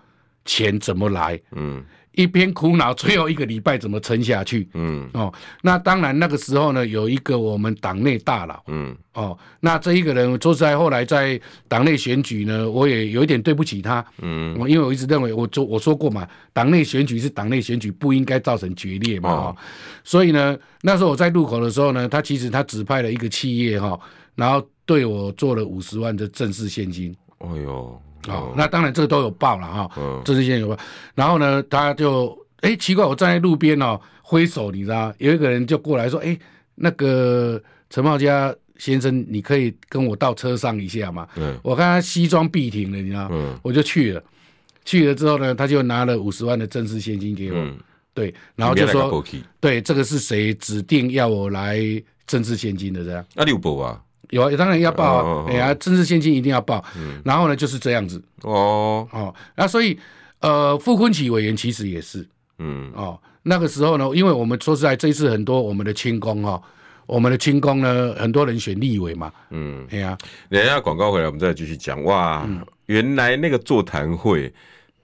钱怎么来，嗯。一边苦恼，最后一个礼拜怎么撑下去？嗯，哦，那当然那个时候呢，有一个我们党内大佬，嗯，哦，那这一个人说实在，后来在党内选举呢，我也有一点对不起他，嗯，我因为我一直认为，我说我说过嘛，党内选举是党内选举，不应该造成决裂嘛，哦，所以呢，那时候我在路口的时候呢，他其实他指派了一个企业哈，然后对我做了五十万的正式现金，哎呦。哦，那当然这个都有报了哈，这些有报。然后呢，他就哎、欸、奇怪，我站在路边哦挥手，你知道，有一个人就过来说，哎、欸，那个陈茂佳先生，你可以跟我到车上一下吗？嗯，我看他西装笔挺的，你知道，嗯，我就去了。去了之后呢，他就拿了五十万的正式现金给我，嗯、对，然后就说，对，这个是谁指定要我来正式现金的这样？
那你有报啊？
有啊，当然要报啊！哎呀，政治现金一定要报。嗯，然后呢，就是这样子。哦哦，那所以，呃，傅昆萁委员其实也是，嗯哦，那个时候呢，因为我们说实在，这一次很多我们的亲公哈，我们的清工呢，很多人选立委嘛，嗯，哎呀，
等一下广告回来，我们再继续讲。哇，原来那个座谈会，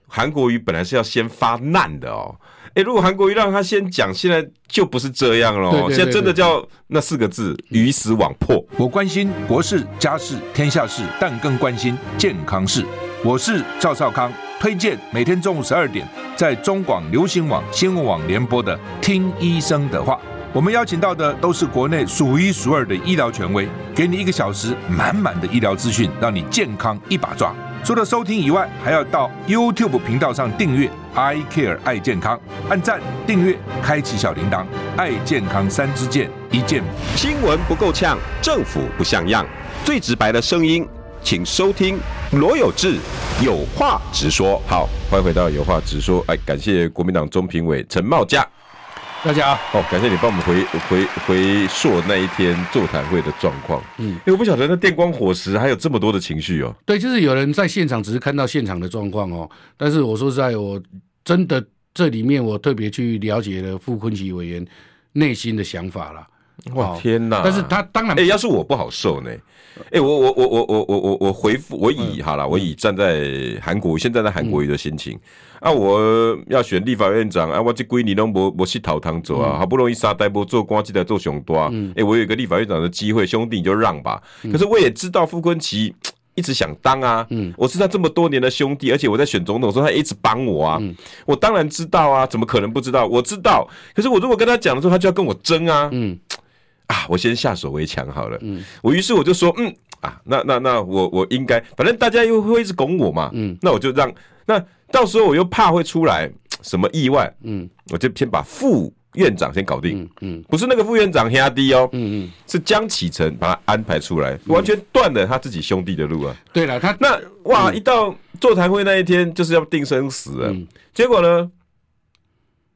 韩国瑜本来是要先发难的哦。哎，如果韩国瑜让他先讲，现在就不是这样了。现在真的叫那四个字“鱼死网破”。
我关心国事、家事、天下事，但更关心健康事。我是赵少康，推荐每天中午十二点在中广流行网、新闻网联播的《听医生的话》。我们邀请到的都是国内数一数二的医疗权威，给你一个小时满满的医疗资讯，让你健康一把抓。除了收听以外，还要到 YouTube 频道上订阅 I Care 爱健康，按赞、订阅、开启小铃铛，爱健康三支箭，一键。
新闻不够呛，政府不像样，最直白的声音，请收听罗有志有话直说。
好，欢迎回到有话直说。哎，感谢国民党中评委陈茂佳。
大家好，
哦，感谢你帮我们回回回溯那一天座谈会的状况。嗯，因为我不晓得那电光火石还有这么多的情绪哦。
对，就是有人在现场只是看到现场的状况哦，但是我说实在，我真的这里面我特别去了解了傅崐萁委员内心的想法了。
哇，天哪！
但是他当然，
哎，要是我不好受呢。哎，我我我我我我我我回复我以好了，我以站在韩国瑜现在在韩国瑜的心情。啊！我要选立法院长啊！我这归你都没没去讨堂走啊！好不容易三代不做官，记得做熊多。哎、嗯欸，我有一个立法院长的机会，兄弟你就让吧。嗯、可是我也知道傅昆萁一直想当啊。嗯、我是他这么多年的兄弟，而且我在选总统的时候，他一直帮我啊。嗯、我当然知道啊，怎么可能不知道？我知道。可是我如果跟他讲的时候，他就要跟我争啊。嗯。啊！我先下手为强好了。嗯。我于是我就说，嗯啊，那那那我我应该，反正大家又会一直拱我嘛。嗯。那我就让那。到时候我又怕会出来 什么意外，嗯，我就先把副院长先搞定，嗯，嗯。不是那个副院长压低哦，嗯嗯，是江启臣把他安排出来，完全断了他自己兄弟的路啊。
对了，他
那哇，一到座谈会那一天就是要定生死了，嗯、结果呢，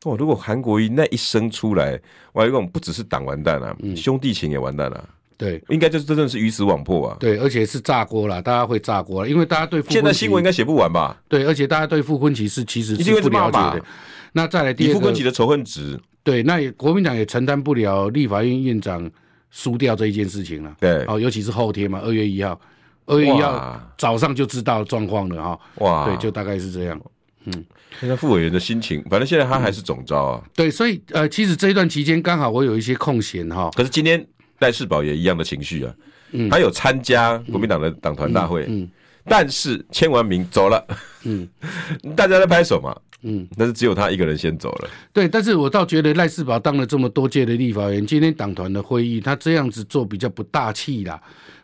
哦，如果韩国瑜那一生出来，哇，一共不只是党完蛋了，嗯、兄弟情也完蛋了。
对，
应该就是真正是鱼死网破啊！
对，而且是炸锅了，大家会炸锅了，因为大家对
现在新闻应该写不完吧？
对，而且大家对傅崐萁是其实是不了解的。那再来第二个，
傅崐萁的仇恨值，
对，那也国民党也承担不了立法院院长输掉这一件事情了。
对，
哦，尤其是后天嘛，二月一号，二月一号早上就知道状况了哈。哇，对，就大概是这样。嗯，
现在傅委员的心情，反正现在他还是总招啊。
对，所以呃，其实这一段期间刚好我有一些空闲哈。
可是今天。赖世宝也一样的情绪啊，嗯、他有参加国民党的党团大会，嗯。但是签完名走了，嗯、大家在拍手嘛，嗯，但是只有他一个人先走了。
对，但是我倒觉得赖世宝当了这么多届的立法委员，今天党团的会议他这样子做比较不大气啦，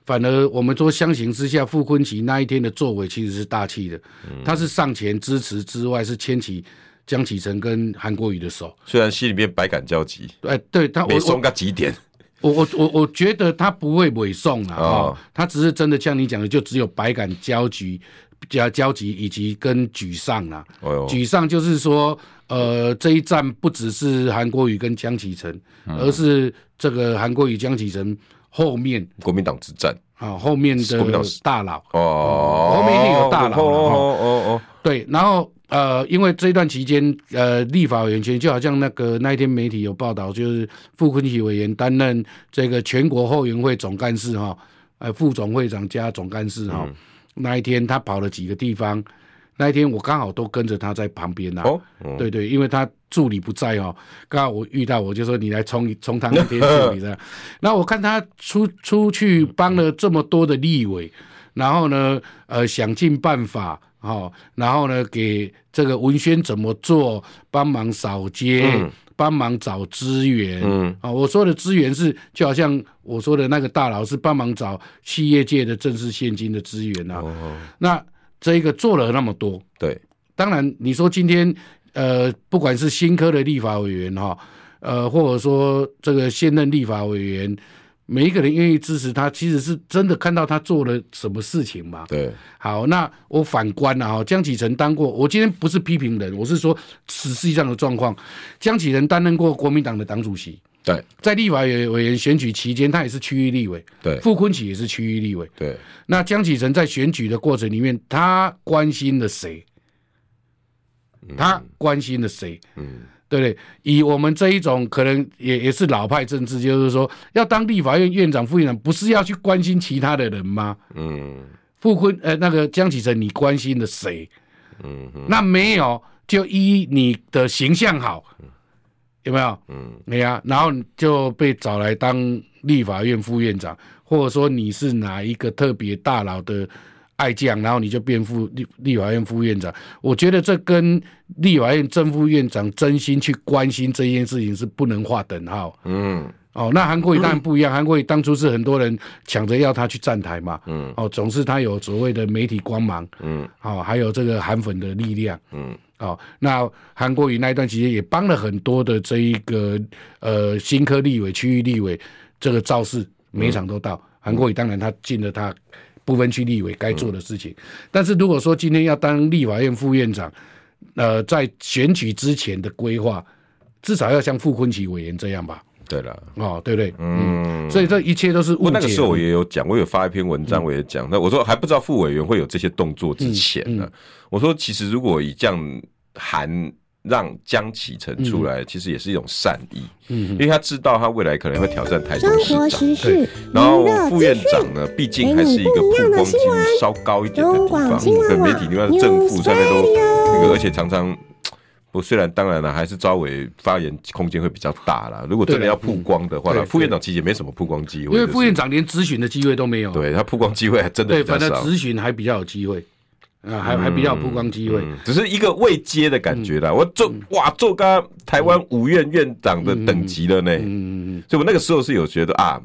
反而我们说相形之下，傅昆萁那一天的作为其实是大气的，嗯、他是上前支持之外，是牵起江启臣跟韩国瑜的手，
虽然心里面百感交集，
哎，对他
没松个几点。
我我我我觉得他不会委送啊，哦，他只是真的像你讲的，就只有百感交集，交交集以及跟沮丧啦。哦，沮丧就是说，呃，这一战不只是韩国瑜跟江启臣，嗯、而是这个韩国瑜、江启臣后面
国民党之战。
啊，后面的大佬。哦，后面一定有大佬哦哦哦，对，然后。呃，因为这一段期间，呃，立法委员圈就好像那个那一天媒体有报道，就是傅昆萁委员担任这个全国后援会总干事哈，呃，副总会长加总干事哈，嗯、那一天他跑了几个地方，那一天我刚好都跟着他在旁边呐。哦，对对，因为他助理不在哦，刚好我遇到，我就说你来充充当一天助理的。那我看他出出去帮了这么多的立委，然后呢，呃，想尽办法。好，然后呢，给这个文宣怎么做，帮忙扫街，帮、嗯、忙找资源。嗯，啊，我说的资源是，就好像我说的那个大佬是帮忙找企业界的正式现金的资源啊。哦、那这一个做了那么多，
对，
当然你说今天呃，不管是新科的立法委员哈，呃，或者说这个现任立法委员。每一个人愿意支持他，其实是真的看到他做了什么事情嘛？
对。
好，那我反观了哈，江启臣当过，我今天不是批评人，我是说实际上的状况。江启臣担任过国民党的党主席，
对。
在立法委委员选举期间，他也是区域立委，
对。
傅昆萁也是区域立委，
对。
那江启臣在选举的过程里面，他关心了谁？他关心了谁？嗯。嗯对不对？以我们这一种可能也也是老派政治，就是说要当立法院院长、副院长，不是要去关心其他的人吗？嗯，傅坤呃那个江启臣，你关心的谁？嗯，那没有，就依你的形象好，有没有？嗯，没有，然后就被找来当立法院副院长，或者说你是哪一个特别大佬的？爱将，然后你就变副立立法院副院长。我觉得这跟立法院正副院长真心去关心这件事情是不能划等号。嗯，哦，那韩国瑜当然不一样。韩国瑜当初是很多人抢着要他去站台嘛。嗯，哦，总是他有所谓的媒体光芒。嗯，哦，还有这个韩粉的力量。嗯，哦，那韩国瑜那一段期间也帮了很多的这一个呃新科立委、区域立委这个造势，每一场都到。韩国瑜当然他尽了他。不分区立委该做的事情，嗯、但是如果说今天要当立法院副院长，呃，在选举之前的规划，至少要像傅昆萁委员这样吧？
对了，
哦，对不对？嗯，嗯，所以这一切都是误解。我
那个时候我也有讲，我有发一篇文章，我也讲。那、嗯、我说还不知道副委员会有这些动作之前呢，嗯嗯、我说其实如果以这样含。让江启臣出来，其实也是一种善意，嗯，因为他知道他未来可能会挑战台中市长，对。然后副院长呢，毕竟还是一个曝光几率稍高一点的地方，跟媒体另外的正负上面都那个，而且常常不，虽然当然了，还是招委发言空间会比较大啦。如果真的要曝光的话，副院长其实也没什么曝光机会，
因为副院长连咨询的机会都没有，
对他曝光机会还真的
对，反正咨询还比较有机会。啊，还还比较曝光机会，
只是一个未接的感觉啦。我做哇，做个台湾五院院长的等级了呢。嗯嗯嗯，所以我那个时候是有觉得啊，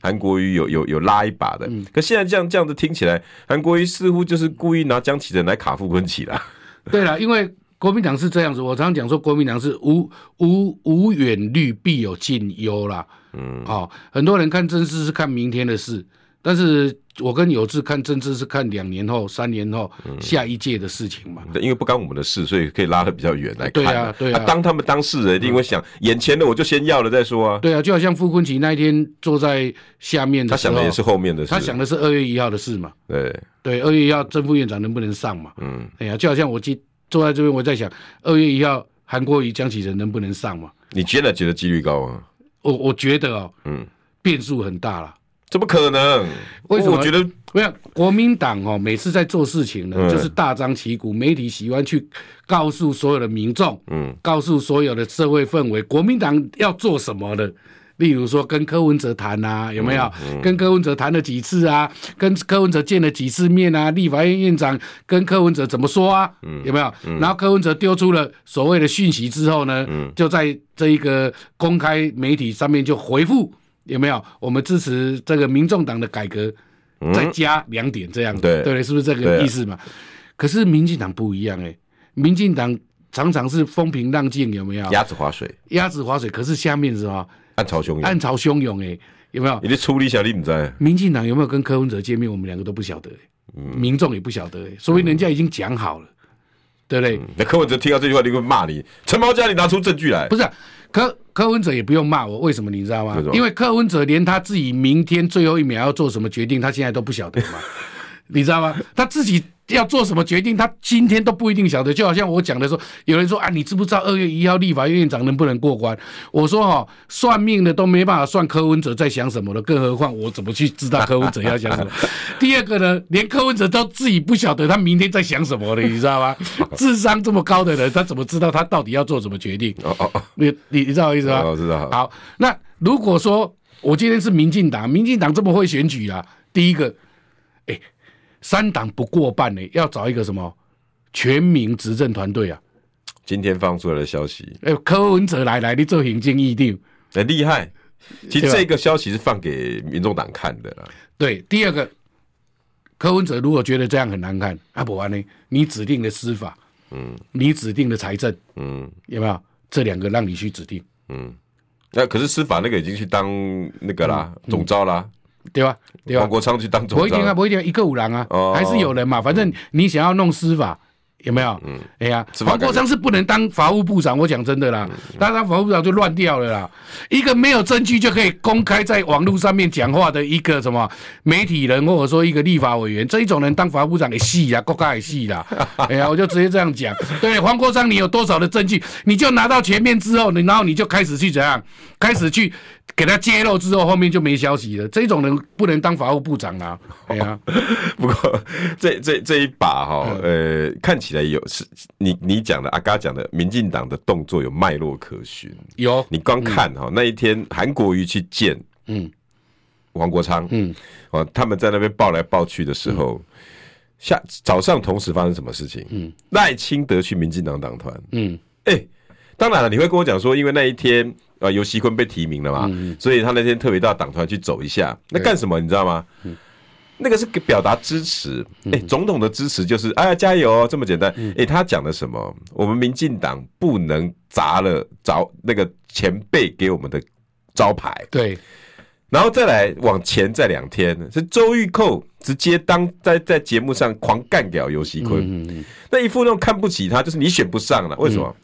韩国瑜有有有拉一把的。可现在这样这样子听起来，韩国瑜似乎就是故意拿江启臣来卡傅昆萁啦。
对了，因为国民党是这样子，我常常讲说，国民党是无无无远虑必有近忧啦。嗯，好，很多人看政治是看明天的事。但是我跟有志看政治是看两年后、三年后下一届的事情嘛？
对，因为不干我们的事，所以可以拉的比较远来看。
对啊，对啊。
当他们当事人一定会想，眼前的我就先要了再说啊。
对啊，就好像傅昆萁那一天坐在下面的时候，
他想的也是后面的事。
他想的是二月一号的事嘛？
对
对，二月一号正副院长能不能上嘛？嗯，哎呀，就好像我今坐在这边，我在想，二月一号韩国瑜、江启臣能不能上嘛？
你觉得觉得几率高啊？
我我觉得哦，嗯，变数很大了。
怎么可能？为什么？我觉得
没有国民党哦，每次在做事情呢，就是大张旗鼓，媒体喜欢去告诉所有的民众，嗯，告诉所有的社会氛围，国民党要做什么的。例如说，跟柯文哲谈啊，有没有？跟柯文哲谈了几次啊？跟柯文哲见了几次面啊？立法院院长跟柯文哲怎么说啊？有没有？然后柯文哲丢出了所谓的讯息之后呢，就在这一个公开媒体上面就回复。有没有？我们支持这个民众党的改革，再加两点这样子，对对，是不是这个意思嘛？可是民进党不一样哎，民进党常常是风平浪静，有没有？
鸭子划水，
鸭子划水，可是下面是吧？
暗潮汹涌，
暗潮汹涌哎，有没有？
你的处理小弟你在？
民进党有没有跟柯文哲见面？我们两个都不晓得，民众也不晓得哎，所以人家已经讲好了，对不对？
那柯文哲听到这句话，你会骂你，陈毛家，你拿出证据来，
不是？柯柯文哲也不用骂我，为什么你知道吗？因为柯文哲连他自己明天最后一秒要做什么决定，他现在都不晓得嘛，你知道吗？他自己要做什么决定，他今天都不一定晓得。就好像我讲的说，有人说啊，你知不知道二月一号立法院院长能不能过关？我说哈，算命的都没办法算柯文哲在想什么了，更何况我怎么去知道柯文哲要想什么？第二个呢，连柯文哲都自己不晓得他明天在想什么了，你知道吗？智商这么高的人，他怎么知道他到底要做什么决定？哦哦，你你你知道我意思吗？
我知道。
好，那如果说我今天是民进党，民进党这么会选举啊，第一个。三党不过半呢，要找一个什么全民执政团队啊？
今天放出来的消息，
哎，柯文哲来来，你做行政议定，
很厉害。其实这个消息是放给民众党看的啦。
对，第二个，柯文哲如果觉得这样很难看，啊不然呢？你指定的司法，嗯，你指定的财政，嗯，有没有这两个让你去指定？嗯，
那可是司法那个已经去当那个啦，嗯、总召啦。
对吧？对吧？
黄国昌去当总，
不一定啊，不一定、啊，一个五郎啊，哦、还是有人嘛。反正你想要弄司法，有没有？嗯，哎呀，黄国昌是不能当法务部长。我讲真的啦，他、嗯、当法务部长就乱掉了啦。一个没有证据就可以公开在网络上面讲话的一个什么媒体人，或者说一个立法委员，这一种人当法务部长也戏啊，国家也戏啦。哎呀，我就直接这样讲。对，黄国昌，你有多少的证据，你就拿到前面之后，你然后你就开始去怎样，开始去。给他揭露之后，后面就没消息了。这种人不能当法务部长啊！哎呀，
不过这这这一把哈、哦，呃，看起来有是你你讲的阿嘎讲的，民进党的动作有脉络可循。
有，
你光看哈、哦嗯、那一天韩国瑜去见嗯王国昌嗯哦他们在那边抱来抱去的时候，嗯、下早上同时发生什么事情？嗯，赖清德去民进党党团嗯哎、欸，当然了，你会跟我讲说，因为那一天。啊，尤熙坤被提名了嘛，嗯、所以他那天特别到党团去走一下。那干什么？你知道吗？嗯、那个是表达支持。哎、总统的支持就是哎呀加油哦，这么简单。哎、他讲的什么？我们民进党不能砸了招那个前辈给我们的招牌。
对，
然后再来往前再两天，是周玉蔻直接当在在节目上狂干掉游锡堃，嗯嗯、那一副那种看不起他，就是你选不上了，为什么？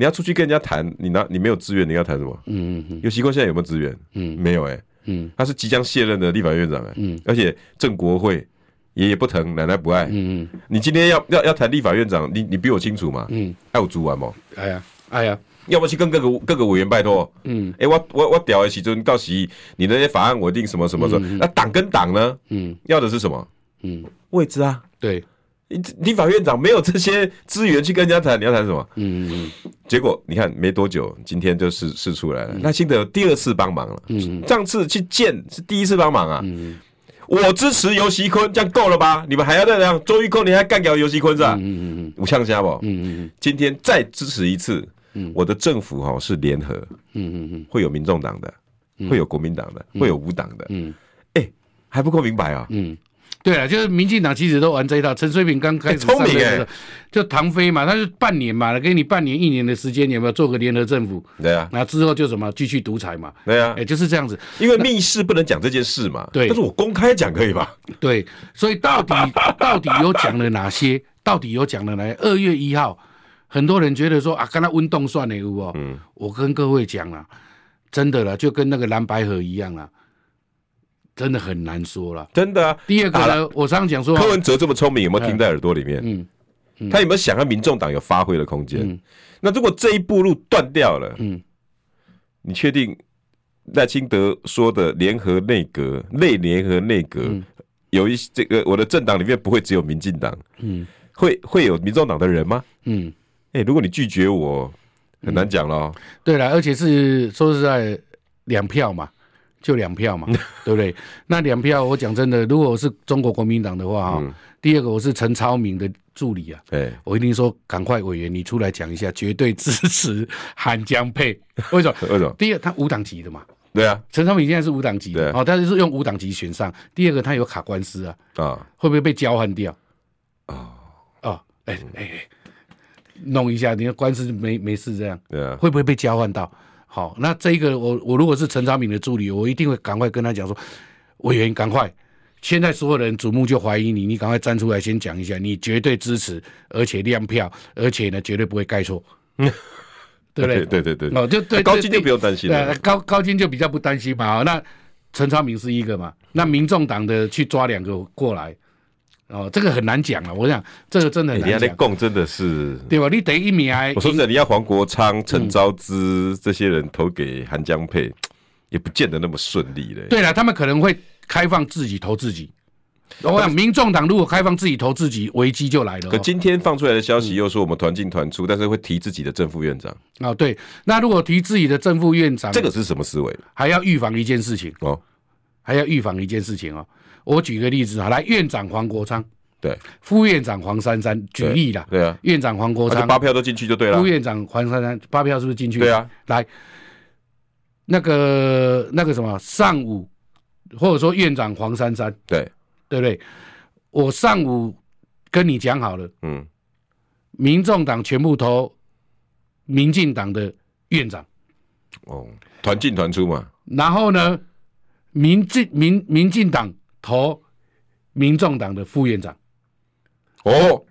嗯你要出去跟人家谈，你拿你没有资源，你要谈什么？嗯嗯嗯。游锡堃现在有没有资源？嗯，没有哎、欸。嗯，他是即将卸任的立法院长哎、欸。嗯，而且郑国会爷爷不疼，奶奶不爱。嗯嗯。你今天要要要谈立法院长，你你比我清楚嘛？嗯。爱我猪完吗？
哎呀哎呀，
要不去跟各个各个委员拜托？嗯。哎、欸，我我我屌的时阵告诉你那些法案我定什么什么什么。那党跟党呢？嗯。要的是什么？嗯，位置啊。
对。
立法院长没有这些资源去跟人家谈，你要谈什么？嗯嗯嗯。结果你看没多久，今天就试试出来了。赖清德第二次帮忙了。嗯。上次去见是第一次帮忙啊。嗯。我支持游锡坤，这样够了吧？你们还要再这样？周玉蔻你还干掉游锡坤是吧？嗯嗯嗯。无呛虾不？嗯嗯嗯。今天再支持一次。嗯。我的政府哈是联合。嗯嗯嗯。会有民众党的，会有国民党的，会有无党的。嗯。哎，还不够明白啊？嗯。
对啊，就是民进党其实都玩这一套。陈水扁刚开始上任的时候，就唐飞嘛，他就半年嘛，给你半年一年的时间，你有没有做个联合政府？
对啊，
那之后就什么继续独裁嘛？
对啊，
哎，就是这样子。
因为密室不能讲这件事嘛。
对，
但是我公开讲可以吧？
对，所以到底 到底有讲了哪些？到底有讲了哪些？二月一号，很多人觉得说啊，跟他温动算了，有不？嗯，我跟各位讲了，真的了，就跟那个蓝白河一样了。真的很难说了，
真的啊。
第二个呢，我常常讲说，
柯文哲这么聪明，有没有听在耳朵里面？嗯，嗯他有没有想让民众党有发挥的空间？嗯、那如果这一步路断掉了，嗯，你确定赖清德说的联合内阁、内联合内阁，嗯、有一这个我的政党里面不会只有民进党，嗯，会会有民众党的人吗？嗯，哎、欸，如果你拒绝我，很难讲了。
对了，而且是说实在两票嘛。就两票嘛，对不对？那两票，我讲真的，如果我是中国国民党的话哈，嗯、第二个我是陈超明的助理啊，对、我一定说赶快委员你出来讲一下，绝对支持韩江配。为什么？为什么？第一个他无党籍的嘛，
对啊，
陈超明现在是无党籍的，哦，但是是用无党籍选上。第二个他有卡官司啊，啊，会不会被交换掉？啊啊，哎哎，弄一下，你的官司没没事这样，对啊，会不会被交换到？好，那这一个我我如果是陈昌明的助理，我一定会赶快跟他讲说，委员赶快，现在所有人瞩目就怀疑你，你赶快站出来先讲一下，你绝对支持，而且亮票，而且呢绝对不会盖错，对不对？
对对对，
哦就对，
高金就不用担心了，
高高金就比较不担心嘛。那陈昌明是一个嘛，那民众党的去抓两个过来，哦，这个很难讲啊。我想这个真的很难讲。
你要共真的是
对吧？你第一名，
我说真的，你要黄国昌、陈昭姿、嗯、这些人投给韩江佩，也不见得那么顺利嘞。
对了，他们可能会开放自己投自己。我想，民众党如果开放自己投自己，危机就来了。
可今天放出来的消息又说我们团进团出，但是会提自己的正副院长。
哦，对，那如果提自己的正副院长，
这个是什么思维？
还要预防一件事情哦，还要预防一件事情哦。我举个例子啊，来，院长黄国昌，
对，
副院长黄珊珊，举例啦，
对啊，
院长黄国昌
八票都进去就对了。
副院长黄珊珊八票是不是进去？
对啊，
来，那个那个什么上午，或者说院长黄珊珊，
对。
对不对？我上午跟你讲好了，嗯，民众党全部投民进党的院长，
哦，团进团出嘛。
然后呢，民进民民进党投民众党的副院长，
哦，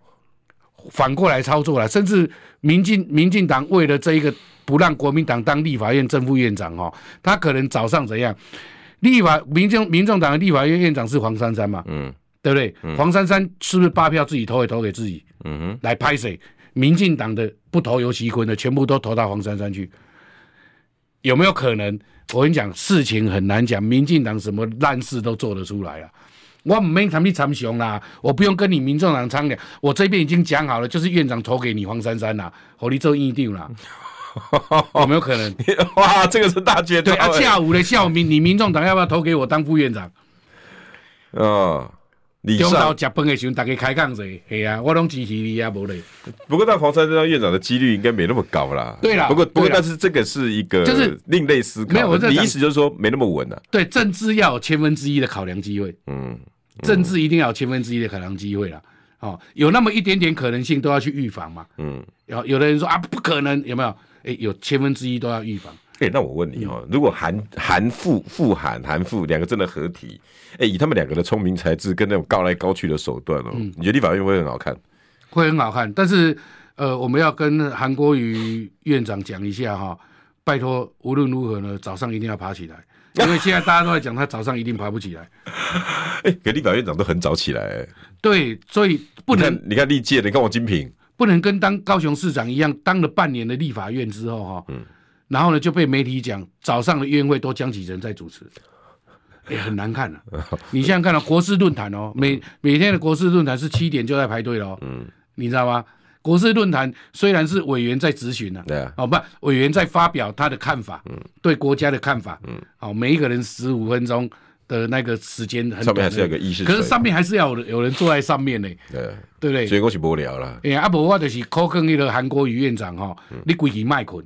反过来操作了。甚至民进民进党为了这一个不让国民党当立法院正副院长哦，他可能早上怎样？立法民众民众党的立法院院长是黄珊珊嘛？嗯，对不对？嗯、黄珊珊是不是八票自己投也投给自己？嗯哼，来拍谁？民进党的不投游锡坤的，全部都投到黄珊珊去，有没有可能？我跟你讲，事情很难讲。民进党什么烂事都做得出来了。我没谈你参雄啦，我不用跟你民众党商量，我这边已经讲好了，就是院长投给你黄珊珊啦，和你做议定啦。有没有可能？
哇，这个是大绝对啊！
下午的下午，民你民众党要不要投给我当副院长？
哦，
中午吃饭的时候，大家开讲者，嘿啊，我拢支持你啊，无嘞。
不过，到黄珊珊当院长的几率应该没那么高啦。
对啦，
不过不过，但是这个是一个就是另类思考。没有，你意思就是说没那么稳啊？
对，政治要有千分之一的考量机会。嗯，政治一定要有千分之一的考量机会啦。哦，有那么一点点可能性，都要去预防嘛。嗯，有有的人说啊，不可能，有没有？哎，有千分之一都要预防。
哎，那我问你哦，如果韩韩富富韩韩富两个真的合体，哎，以他们两个的聪明才智跟那种高来高去的手段哦，你觉得立法院会很好看？
会很好看，但是呃，我们要跟韩国瑜院长讲一下哈，拜托，无论如何呢，早上一定要爬起来，因为现在大家都在讲他早上一定爬不起来。
哎，给立法院长都很早起来。
对，所以不能
你看历届，你看王金平。
不能跟当高雄市长一样，当了半年的立法院之后哈，嗯，然后呢就被媒体讲早上的院会都江启臣在主持，也、欸、很难看了、啊。你现在看到国事论坛哦，每每天的国事论坛是七点就在排队了，嗯，你知道吗？国事论坛虽然是委员在咨询呢，对啊，哦不，委员在发表他的看法，嗯，对国家的看法，嗯，好，每一个人十五分钟。的那个时间
上面还是有个意识，
可是上面还是要有有人坐在上面呢，对。对不对？
所以我是无聊了。
哎，阿伯我就是考考那个韩国瑜院长哈，你规气卖困，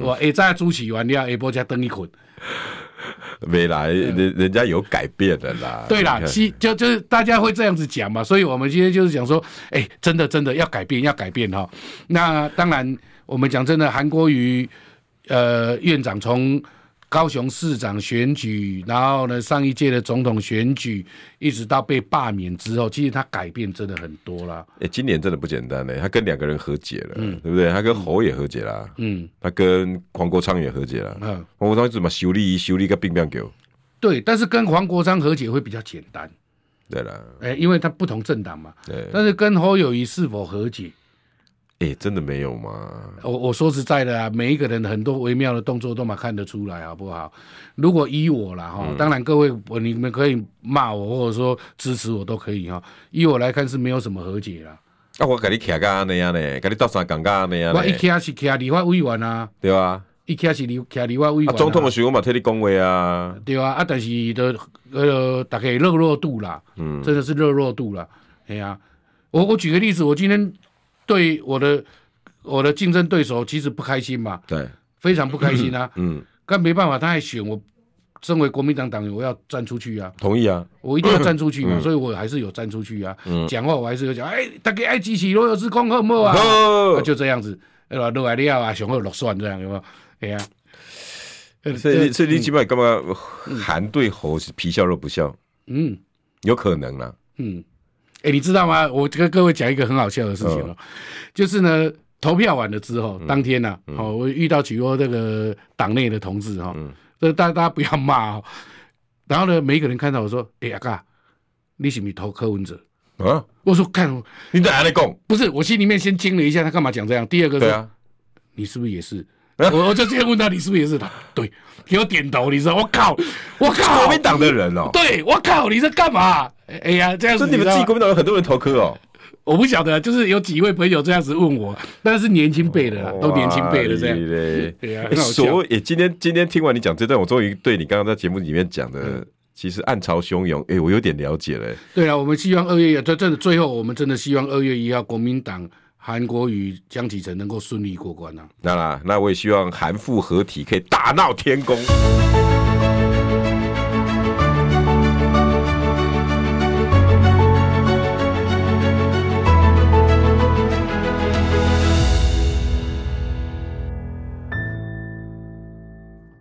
我下早主持完了，下晡才等你困。
未来人人家有改变的啦。
对啦，其就就是大家会这样子讲嘛，所以我们今天就是讲说，哎，真的真的要改变，要改变哈。那当然，我们讲真的，韩国瑜呃院长从。高雄市长选举，然后呢，上一届的总统选举，一直到被罢免之后，其实他改变真的很多了。
哎、欸，今年真的不简单嘞，他跟两个人和解了，嗯、对不对？他跟侯也和解了，嗯，他跟黄国昌也和解了，嗯，黄国昌怎么修理修理个兵变狗？
对，但是跟黄国昌和解会比较简单，
对了，
哎、欸，因为他不同政党嘛，
对，
但是跟侯友谊是否和解？
哎、欸，真的没有吗？
我我说实在的啊，每一个人很多微妙的动作都嘛看得出来，好不好？如果依我啦哈，嗯、当然各位我你们可以骂我，或者说支持我都可以哈。依我来看是没有什么和解啦。
啊，我跟你徛个那样呢，跟你到啥讲个那样。
我一徛是徛立法委员啊，
对啊，
一徛是立徛立法委员、啊。
总统的时候我嘛替你讲话啊，
对啊，啊，但是的呃，大概热络度啦，嗯，真的是热络度啦。哎呀、啊，我我举个例子，我今天对我的。我的竞争对手其实不开心嘛，
对，
非常不开心啊。嗯，但没办法，他还选我，身为国民党党员，我要站出去啊。
同意啊，
我一定要站出去嘛，所以我还是有站出去啊。讲话我还是有讲，哎，大家爱支持罗有志空好不好啊？就这样子，对吧？罗海利啊，熊二落算这样有没有？哎呀，
所以所以你基本上干嘛？韩对侯是皮笑肉不笑？嗯，有可能啦。嗯，
哎，你知道吗？我跟各位讲一个很好笑的事情哦，就是呢。投票完了之后，当天呢，好，我遇到许多这个党内的同志哈，这大家大家不要骂哦。然后呢，每一个人看到我说：“哎呀，哥，你是不是投柯文哲？”啊，我说看
你在哪里讲？
不是，我心里面先惊了一下，他干嘛讲这样？第二个是，啊、你是不是也是？我我就直接问他，你是不是也是他？对，给我点头。你说我靠，我靠，
国民党的人哦。
对，我靠，你在干嘛？哎呀，这样子，
你们自己国民党有很多人投科哦。
我不晓得，就是有几位朋友这样子问我，但是年轻辈的啦，都年轻辈的这样。对呀，
所以今天今天听完你讲这段，我终于对你刚刚在节目里面讲的，其实暗潮汹涌，哎，我有点了解了。
对啊，我们希望二月一，这真的最后，我们真的希望二月一号国民党韩国与江启臣能够顺利过关啊。
那啦，那我也希望韩复合体可以大闹天宫。